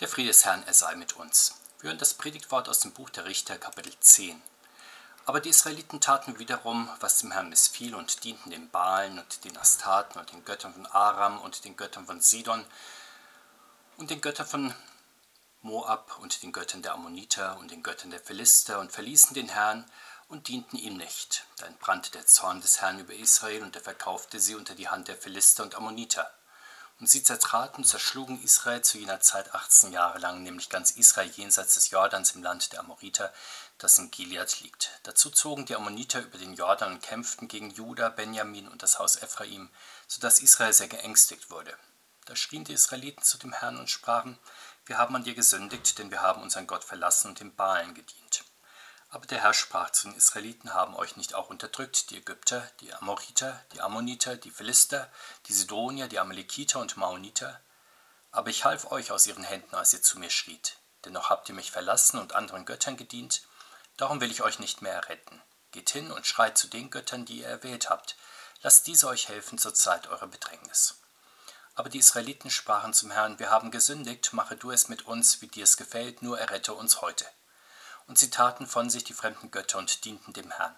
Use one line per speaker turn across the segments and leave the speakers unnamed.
Der Friede des Herrn, er sei mit uns. Wir hören das Predigtwort aus dem Buch der Richter, Kapitel 10. Aber die Israeliten taten wiederum, was dem Herrn missfiel, und dienten den Baalen und den Astaten und den Göttern von Aram und den Göttern von Sidon und den Göttern von Moab und den Göttern der Ammoniter und den Göttern der Philister und verließen den Herrn und dienten ihm nicht. Da entbrannte der Zorn des Herrn über Israel und er verkaufte sie unter die Hand der Philister und Ammoniter. Und sie zertraten und zerschlugen Israel zu jener Zeit 18 Jahre lang, nämlich ganz Israel jenseits des Jordans im Land der Amoriter, das in Gilead liegt. Dazu zogen die Ammoniter über den Jordan und kämpften gegen Juda, Benjamin und das Haus Ephraim, so dass Israel sehr geängstigt wurde. Da schrien die Israeliten zu dem Herrn und sprachen, wir haben an dir gesündigt, denn wir haben unseren Gott verlassen und dem Balen gedient. Aber der Herr sprach zu den Israeliten, haben euch nicht auch unterdrückt, die Ägypter, die Amoriter, die Ammoniter, die Philister, die Sidonier, die Amalekiter und Maoniter? Aber ich half euch aus ihren Händen, als ihr zu mir schriet. Dennoch habt ihr mich verlassen und anderen Göttern gedient, darum will ich euch nicht mehr erretten. Geht hin und schreit zu den Göttern, die ihr erwählt habt. Lasst diese euch helfen zur Zeit eurer Bedrängnis. Aber die Israeliten sprachen zum Herrn, wir haben gesündigt, mache du es mit uns, wie dir es gefällt, nur errette uns heute und sie taten von sich die fremden Götter und dienten dem Herrn.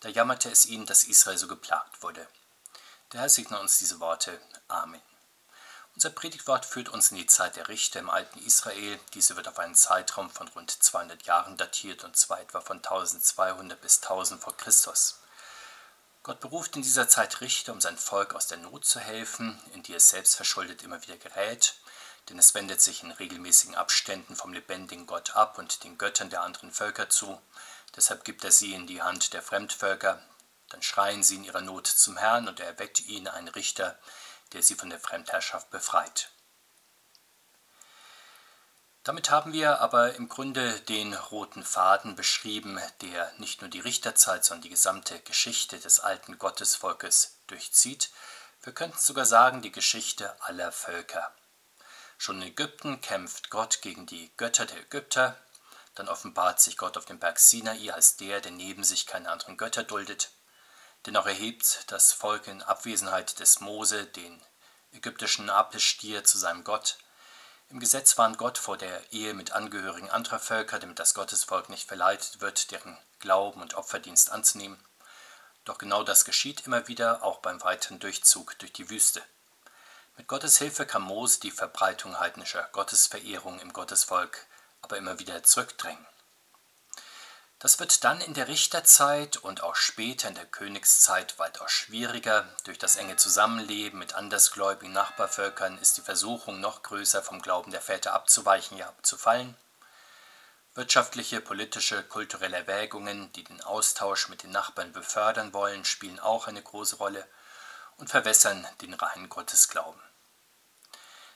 Da jammerte es ihnen, dass Israel so geplagt wurde. Der Herr segne uns diese Worte. Amen. Unser Predigtwort führt uns in die Zeit der Richter im alten Israel. Diese wird auf einen Zeitraum von rund 200 Jahren datiert und zwar etwa von 1200 bis 1000 vor Christus. Gott beruft in dieser Zeit Richter, um sein Volk aus der Not zu helfen, in die es selbst verschuldet immer wieder gerät denn es wendet sich in regelmäßigen Abständen vom lebendigen Gott ab und den Göttern der anderen Völker zu. Deshalb gibt er sie in die Hand der Fremdvölker. Dann schreien sie in ihrer Not zum Herrn und er erweckt ihnen einen Richter, der sie von der Fremdherrschaft befreit. Damit haben wir aber im Grunde den roten Faden beschrieben, der nicht nur die Richterzeit, sondern die gesamte Geschichte des alten Gottesvolkes durchzieht. Wir könnten sogar sagen, die Geschichte aller Völker. Schon in Ägypten kämpft Gott gegen die Götter der Ägypter. Dann offenbart sich Gott auf dem Berg Sinai als der, der neben sich keine anderen Götter duldet. Dennoch erhebt das Volk in Abwesenheit des Mose den ägyptischen Apelstier zu seinem Gott. Im Gesetz warnt Gott vor der Ehe mit Angehörigen anderer Völker, damit das Gottesvolk nicht verleitet wird, deren Glauben und Opferdienst anzunehmen. Doch genau das geschieht immer wieder, auch beim weiteren Durchzug durch die Wüste. Mit Gottes Hilfe kann Mose die Verbreitung heidnischer Gottesverehrung im Gottesvolk aber immer wieder zurückdrängen. Das wird dann in der Richterzeit und auch später in der Königszeit weitaus schwieriger. Durch das enge Zusammenleben mit andersgläubigen Nachbarvölkern ist die Versuchung noch größer, vom Glauben der Väter abzuweichen, ja abzufallen. Wirtschaftliche, politische, kulturelle Erwägungen, die den Austausch mit den Nachbarn befördern wollen, spielen auch eine große Rolle und verwässern den reinen Gottesglauben.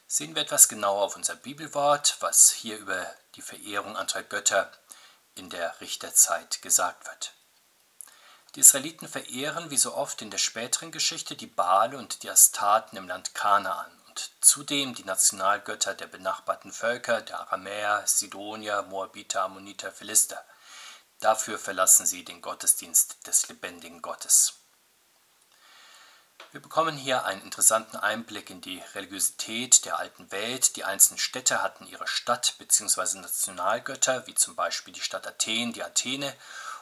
Sehen wir etwas genauer auf unser Bibelwort, was hier über die Verehrung anderer Götter in der Richterzeit gesagt wird. Die Israeliten verehren, wie so oft in der späteren Geschichte, die Baale und die Astaten im Land Kanaan und zudem die Nationalgötter der benachbarten Völker, der Aramäer, Sidonier, Moabiter, Ammoniter, Philister. Dafür verlassen sie den Gottesdienst des lebendigen Gottes. Wir bekommen hier einen interessanten Einblick in die Religiosität der alten Welt. Die einzelnen Städte hatten ihre Stadt- bzw. Nationalgötter, wie zum Beispiel die Stadt Athen, die Athene,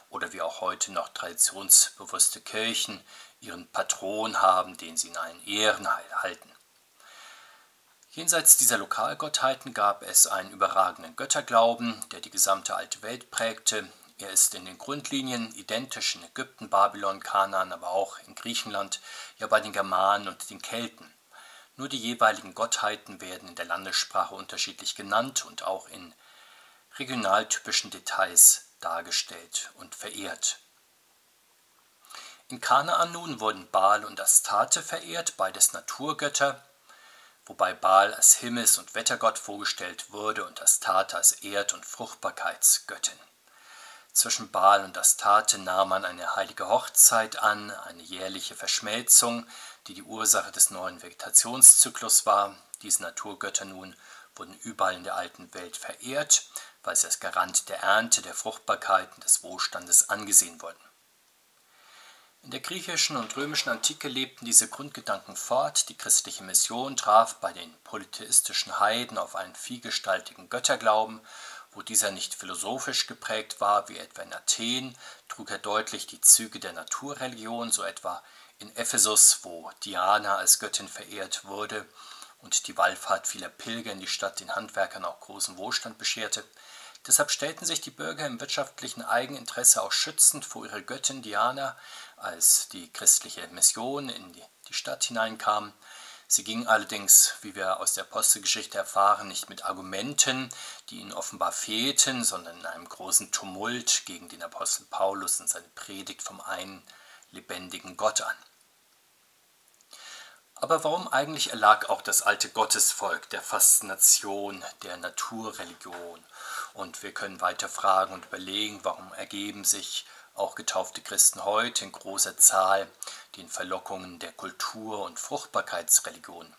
oder wie auch heute noch traditionsbewusste Kirchen ihren Patron haben, den sie in allen Ehren halten. Jenseits dieser Lokalgottheiten gab es einen überragenden Götterglauben, der die gesamte alte Welt prägte. Er ist in den Grundlinien identisch in Ägypten, Babylon, Kanaan, aber auch in Griechenland, ja bei den Germanen und den Kelten. Nur die jeweiligen Gottheiten werden in der Landessprache unterschiedlich genannt und auch in regionaltypischen Details dargestellt und verehrt. In Kanaan nun wurden Baal und Astarte verehrt, beides Naturgötter, wobei Baal als Himmels- und Wettergott vorgestellt wurde und Astarte als Erd- und Fruchtbarkeitsgöttin. Zwischen Baal und Astarte nahm man eine heilige Hochzeit an, eine jährliche Verschmelzung, die die Ursache des neuen Vegetationszyklus war. Diese Naturgötter nun wurden überall in der alten Welt verehrt, weil sie als Garant der Ernte, der Fruchtbarkeit und des Wohlstandes angesehen wurden. In der griechischen und römischen Antike lebten diese Grundgedanken fort. Die christliche Mission traf bei den polytheistischen Heiden auf einen vielgestaltigen Götterglauben. Wo dieser nicht philosophisch geprägt war, wie etwa in Athen, trug er deutlich die Züge der Naturreligion, so etwa in Ephesus, wo Diana als Göttin verehrt wurde und die Wallfahrt vieler Pilger in die Stadt den Handwerkern auch großen Wohlstand bescherte. Deshalb stellten sich die Bürger im wirtschaftlichen Eigeninteresse auch schützend vor ihrer Göttin Diana, als die christliche Mission in die Stadt hineinkam. Sie gingen allerdings, wie wir aus der Apostelgeschichte erfahren, nicht mit Argumenten, die ihnen offenbar fehlten, sondern in einem großen Tumult gegen den Apostel Paulus und seine Predigt vom einen lebendigen Gott an. Aber warum eigentlich erlag auch das alte Gottesvolk der Faszination der Naturreligion? Und wir können weiter fragen und überlegen, warum ergeben sich auch getaufte Christen heute in großer Zahl den Verlockungen der Kultur- und Fruchtbarkeitsreligion.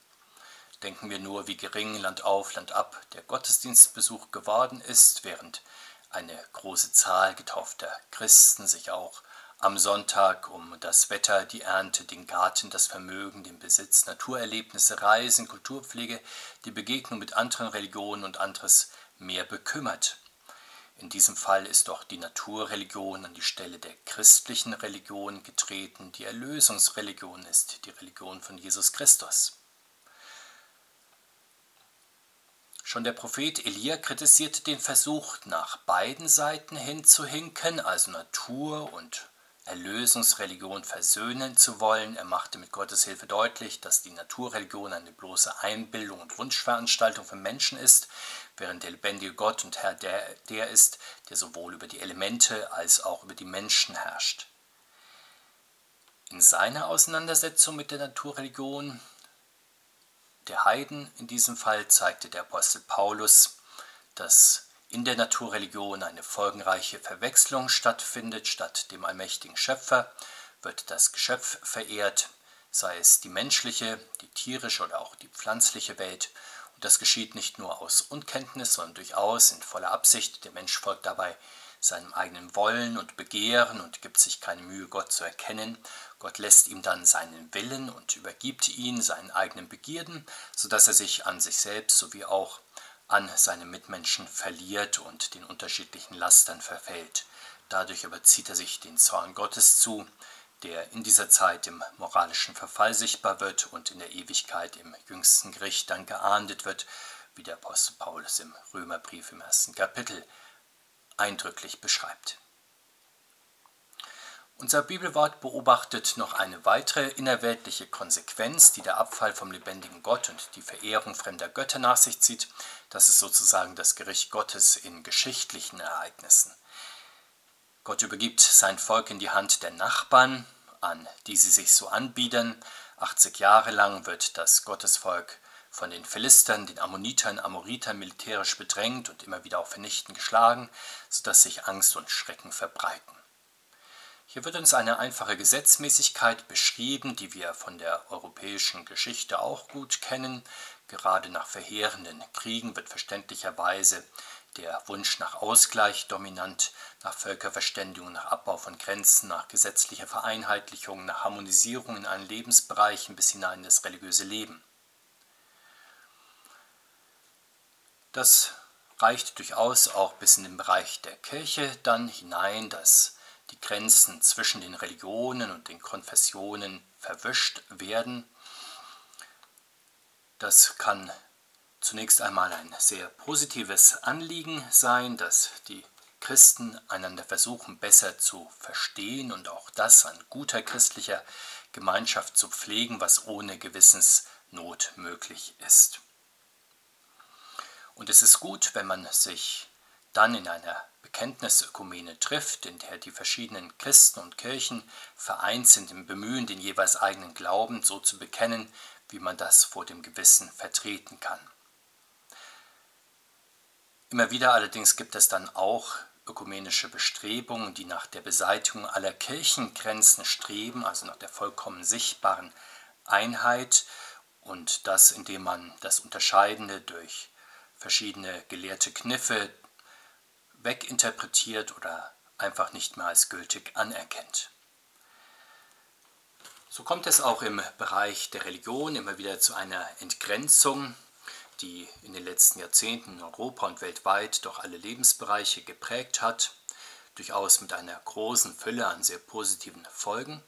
Denken wir nur, wie gering Land auf, Land ab der Gottesdienstbesuch geworden ist, während eine große Zahl getaufter Christen sich auch am Sonntag um das Wetter, die Ernte, den Garten, das Vermögen, den Besitz, Naturerlebnisse, Reisen, Kulturpflege, die Begegnung mit anderen Religionen und anderes mehr bekümmert. In diesem Fall ist doch die Naturreligion an die Stelle der christlichen Religion getreten, die Erlösungsreligion ist, die Religion von Jesus Christus. Schon der Prophet Elia kritisierte den Versuch, nach beiden Seiten hinzuhinken, also Natur und Erlösungsreligion versöhnen zu wollen. Er machte mit Gottes Hilfe deutlich, dass die Naturreligion eine bloße Einbildung und Wunschveranstaltung von Menschen ist, während der lebendige Gott und Herr der, der ist, der sowohl über die Elemente als auch über die Menschen herrscht. In seiner Auseinandersetzung mit der Naturreligion der Heiden in diesem Fall zeigte der Apostel Paulus, dass in der Naturreligion eine folgenreiche Verwechslung stattfindet. Statt dem allmächtigen Schöpfer wird das Geschöpf verehrt, sei es die menschliche, die tierische oder auch die pflanzliche Welt. Das geschieht nicht nur aus Unkenntnis, sondern durchaus in voller Absicht. Der Mensch folgt dabei seinem eigenen Wollen und Begehren und gibt sich keine Mühe, Gott zu erkennen. Gott lässt ihm dann seinen Willen und übergibt ihn seinen eigenen Begierden, sodass er sich an sich selbst sowie auch an seine Mitmenschen verliert und den unterschiedlichen Lastern verfällt. Dadurch aber zieht er sich den Zorn Gottes zu, der in dieser Zeit im moralischen Verfall sichtbar wird und in der Ewigkeit im jüngsten Gericht dann geahndet wird, wie der Apostel Paulus im Römerbrief im ersten Kapitel eindrücklich beschreibt. Unser Bibelwort beobachtet noch eine weitere innerweltliche Konsequenz, die der Abfall vom lebendigen Gott und die Verehrung fremder Götter nach sich zieht. Das ist sozusagen das Gericht Gottes in geschichtlichen Ereignissen. Gott übergibt sein Volk in die Hand der Nachbarn, an die sie sich so anbiedern. 80 Jahre lang wird das Gottesvolk von den Philistern, den Ammonitern, Amoritern militärisch bedrängt und immer wieder auch vernichtend geschlagen, sodass sich Angst und Schrecken verbreiten. Hier wird uns eine einfache Gesetzmäßigkeit beschrieben, die wir von der europäischen Geschichte auch gut kennen. Gerade nach verheerenden Kriegen wird verständlicherweise der Wunsch nach Ausgleich dominant, nach Völkerverständigung, nach Abbau von Grenzen, nach gesetzlicher Vereinheitlichung, nach Harmonisierung in allen Lebensbereichen bis hinein in das religiöse Leben. Das reicht durchaus auch bis in den Bereich der Kirche dann hinein, dass die Grenzen zwischen den Religionen und den Konfessionen verwischt werden. Das kann zunächst einmal ein sehr positives Anliegen sein, dass die Christen einander versuchen besser zu verstehen und auch das an guter christlicher Gemeinschaft zu pflegen, was ohne Gewissensnot möglich ist. Und es ist gut, wenn man sich dann in einer Bekenntnisökumene trifft, in der die verschiedenen Christen und Kirchen vereint sind im Bemühen, den jeweils eigenen Glauben so zu bekennen, wie man das vor dem Gewissen vertreten kann. Immer wieder allerdings gibt es dann auch ökumenische Bestrebungen, die nach der Beseitigung aller Kirchengrenzen streben, also nach der vollkommen sichtbaren Einheit und das, indem man das Unterscheidende durch verschiedene gelehrte Kniffe weginterpretiert oder einfach nicht mehr als gültig anerkennt. So kommt es auch im Bereich der Religion immer wieder zu einer Entgrenzung, die in den letzten Jahrzehnten in Europa und weltweit doch alle Lebensbereiche geprägt hat, durchaus mit einer großen Fülle an sehr positiven Folgen.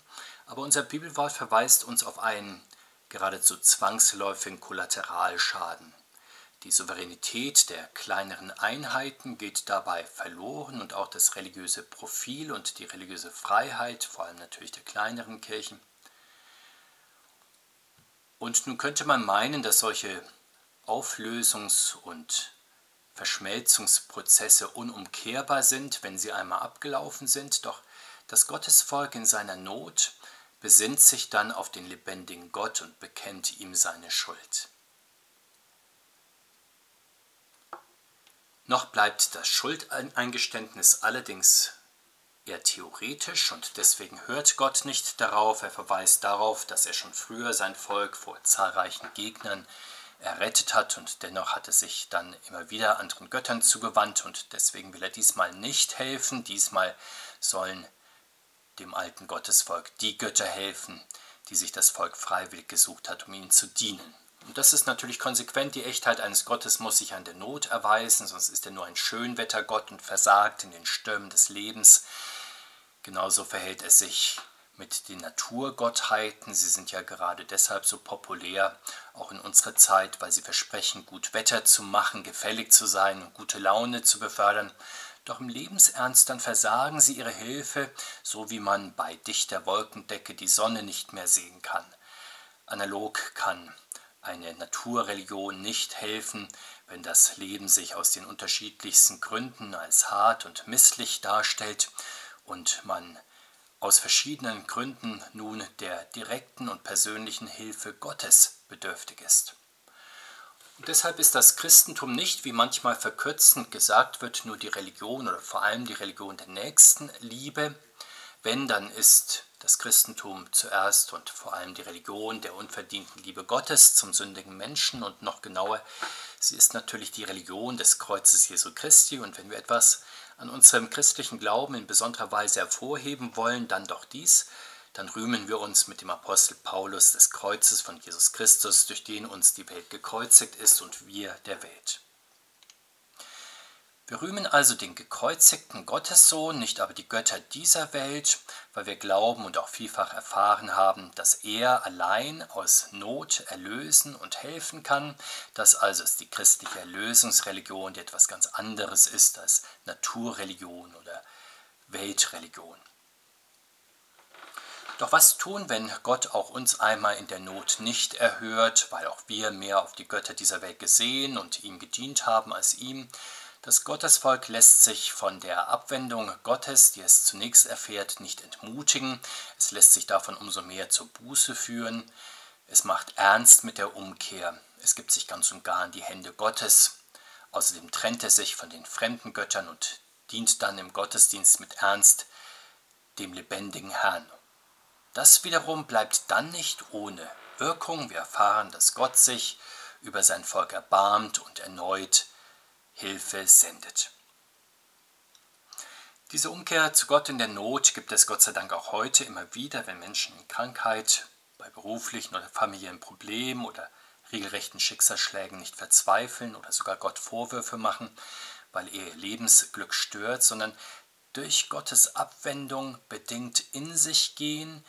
Aber unser Bibelwort verweist uns auf einen geradezu zwangsläufigen Kollateralschaden. Die Souveränität der kleineren Einheiten geht dabei verloren und auch das religiöse Profil und die religiöse Freiheit, vor allem natürlich der kleineren Kirchen. Und nun könnte man meinen, dass solche Auflösungs- und Verschmelzungsprozesse unumkehrbar sind, wenn sie einmal abgelaufen sind, doch das Gottesvolk in seiner Not besinnt sich dann auf den lebendigen Gott und bekennt ihm seine Schuld. Noch bleibt das Schuldeingeständnis allerdings eher theoretisch und deswegen hört Gott nicht darauf. Er verweist darauf, dass er schon früher sein Volk vor zahlreichen Gegnern errettet hat und dennoch hat er sich dann immer wieder anderen Göttern zugewandt und deswegen will er diesmal nicht helfen. Diesmal sollen dem alten Gottesvolk die Götter helfen, die sich das Volk freiwillig gesucht hat, um ihnen zu dienen. Und das ist natürlich konsequent. Die Echtheit eines Gottes muss sich an der Not erweisen, sonst ist er nur ein Schönwettergott und versagt in den Stürmen des Lebens. Genauso verhält es sich mit den Naturgottheiten. Sie sind ja gerade deshalb so populär, auch in unserer Zeit, weil sie versprechen, gut Wetter zu machen, gefällig zu sein und gute Laune zu befördern. Doch im Lebensernst dann versagen sie ihre Hilfe, so wie man bei dichter Wolkendecke die Sonne nicht mehr sehen kann. Analog kann eine Naturreligion nicht helfen, wenn das Leben sich aus den unterschiedlichsten Gründen als hart und misslich darstellt und man aus verschiedenen Gründen nun der direkten und persönlichen Hilfe Gottes bedürftig ist. Und deshalb ist das Christentum nicht, wie manchmal verkürzend gesagt wird, nur die Religion oder vor allem die Religion der Nächstenliebe. Wenn, dann ist das Christentum zuerst und vor allem die Religion der unverdienten Liebe Gottes zum sündigen Menschen und noch genauer, sie ist natürlich die Religion des Kreuzes Jesu Christi und wenn wir etwas an unserem christlichen Glauben in besonderer Weise hervorheben wollen, dann doch dies, dann rühmen wir uns mit dem Apostel Paulus des Kreuzes von Jesus Christus, durch den uns die Welt gekreuzigt ist und wir der Welt. Wir rühmen also den gekreuzigten Gottessohn, nicht aber die Götter dieser Welt, weil wir glauben und auch vielfach erfahren haben, dass er allein aus Not erlösen und helfen kann. Das also ist die christliche Erlösungsreligion, die etwas ganz anderes ist als Naturreligion oder Weltreligion. Doch was tun, wenn Gott auch uns einmal in der Not nicht erhört, weil auch wir mehr auf die Götter dieser Welt gesehen und ihm gedient haben als ihm? Das Gottesvolk lässt sich von der Abwendung Gottes, die es zunächst erfährt, nicht entmutigen. Es lässt sich davon umso mehr zur Buße führen. Es macht ernst mit der Umkehr. Es gibt sich ganz und gar in die Hände Gottes. Außerdem trennt er sich von den fremden Göttern und dient dann im Gottesdienst mit Ernst dem lebendigen Herrn. Das wiederum bleibt dann nicht ohne Wirkung. Wir erfahren, dass Gott sich über sein Volk erbarmt und erneut Hilfe sendet. Diese Umkehr zu Gott in der Not gibt es Gott sei Dank auch heute immer wieder, wenn Menschen in Krankheit, bei beruflichen oder familiären Problemen oder regelrechten Schicksalsschlägen nicht verzweifeln oder sogar Gott Vorwürfe machen, weil ihr Lebensglück stört, sondern durch Gottes Abwendung bedingt in sich gehen,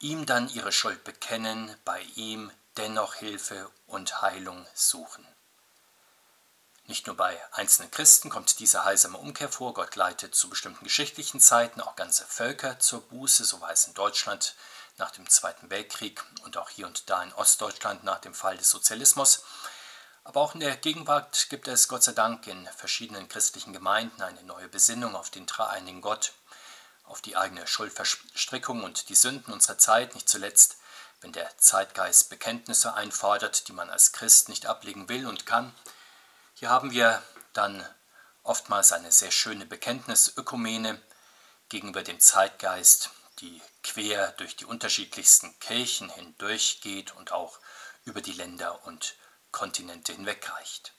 ihm dann ihre Schuld bekennen, bei ihm dennoch Hilfe und Heilung suchen. Nicht nur bei einzelnen Christen kommt diese heilsame Umkehr vor, Gott leitet zu bestimmten geschichtlichen Zeiten auch ganze Völker zur Buße, so war es in Deutschland nach dem Zweiten Weltkrieg und auch hier und da in Ostdeutschland nach dem Fall des Sozialismus. Aber auch in der Gegenwart gibt es Gott sei Dank in verschiedenen christlichen Gemeinden eine neue Besinnung auf den dreieinigen Gott, auf die eigene Schuldverstrickung und die Sünden unserer Zeit, nicht zuletzt, wenn der Zeitgeist Bekenntnisse einfordert, die man als Christ nicht ablegen will und kann, hier haben wir dann oftmals eine sehr schöne Bekenntnisökumene gegenüber dem Zeitgeist, die quer durch die unterschiedlichsten Kirchen hindurchgeht und auch über die Länder und Kontinente hinwegreicht.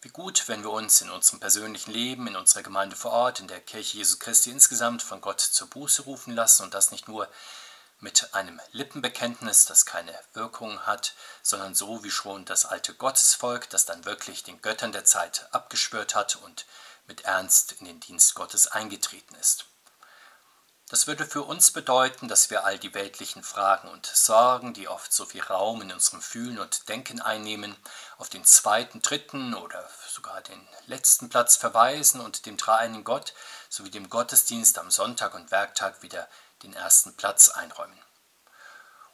Wie gut, wenn wir uns in unserem persönlichen Leben, in unserer Gemeinde vor Ort, in der Kirche Jesu Christi insgesamt von Gott zur Buße rufen lassen und das nicht nur mit einem Lippenbekenntnis, das keine Wirkung hat, sondern so wie schon das alte Gottesvolk, das dann wirklich den Göttern der Zeit abgeschwört hat und mit Ernst in den Dienst Gottes eingetreten ist. Das würde für uns bedeuten, dass wir all die weltlichen Fragen und Sorgen, die oft so viel Raum in unserem Fühlen und Denken einnehmen, auf den zweiten, dritten oder sogar den letzten Platz verweisen und dem dreieinigen Gott sowie dem Gottesdienst am Sonntag und Werktag wieder den ersten Platz einräumen.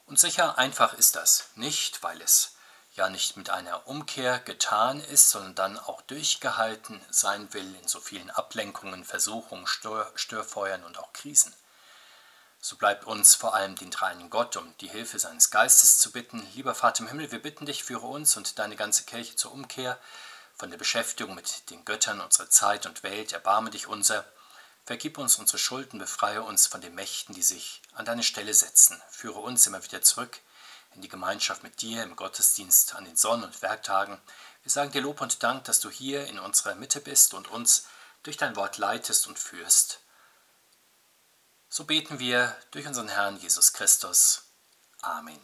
Und sicher einfach ist das nicht, weil es ja nicht mit einer Umkehr getan ist, sondern dann auch durchgehalten sein will in so vielen Ablenkungen, Versuchungen, Stör Störfeuern und auch Krisen. So bleibt uns vor allem den dreinen Gott um die Hilfe seines Geistes zu bitten. Lieber Vater im Himmel, wir bitten dich, führe uns und deine ganze Kirche zur Umkehr von der Beschäftigung mit den Göttern unserer Zeit und Welt. Erbarme dich unser. Vergib uns unsere Schulden, befreie uns von den Mächten, die sich an deine Stelle setzen. Führe uns immer wieder zurück in die Gemeinschaft mit dir im Gottesdienst an den Sonn- und Werktagen. Wir sagen dir Lob und Dank, dass du hier in unserer Mitte bist und uns durch dein Wort leitest und führst. So beten wir durch unseren Herrn Jesus Christus. Amen.